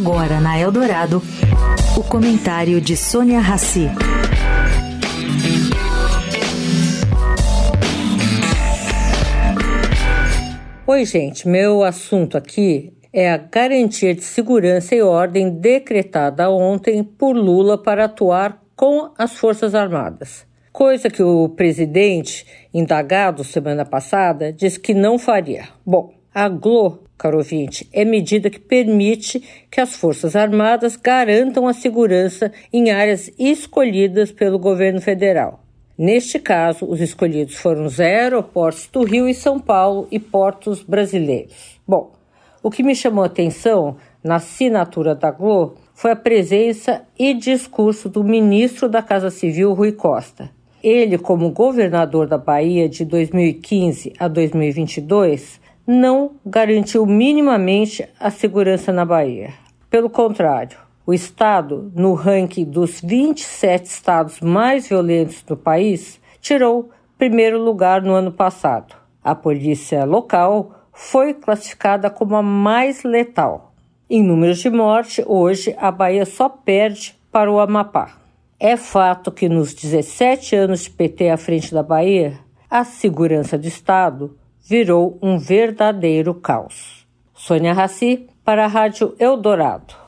Agora na Eldorado, o comentário de Sônia Rassi. Oi, gente. Meu assunto aqui é a garantia de segurança e ordem decretada ontem por Lula para atuar com as Forças Armadas. Coisa que o presidente, indagado semana passada, disse que não faria. Bom, a Glo caro ouvinte, é medida que permite que as Forças Armadas garantam a segurança em áreas escolhidas pelo governo federal. Neste caso, os escolhidos foram os aeroportos do Rio e São Paulo e portos brasileiros. Bom, o que me chamou a atenção na assinatura da Glo foi a presença e discurso do ministro da Casa Civil, Rui Costa. Ele, como governador da Bahia de 2015 a 2022, não garantiu minimamente a segurança na Bahia. Pelo contrário, o estado, no ranking dos 27 estados mais violentos do país, tirou primeiro lugar no ano passado. A polícia local foi classificada como a mais letal. Em números de morte, hoje a Bahia só perde para o Amapá. É fato que nos 17 anos de PT à frente da Bahia, a segurança do Estado virou um verdadeiro caos. Sônia Raci, para a Rádio Eldorado.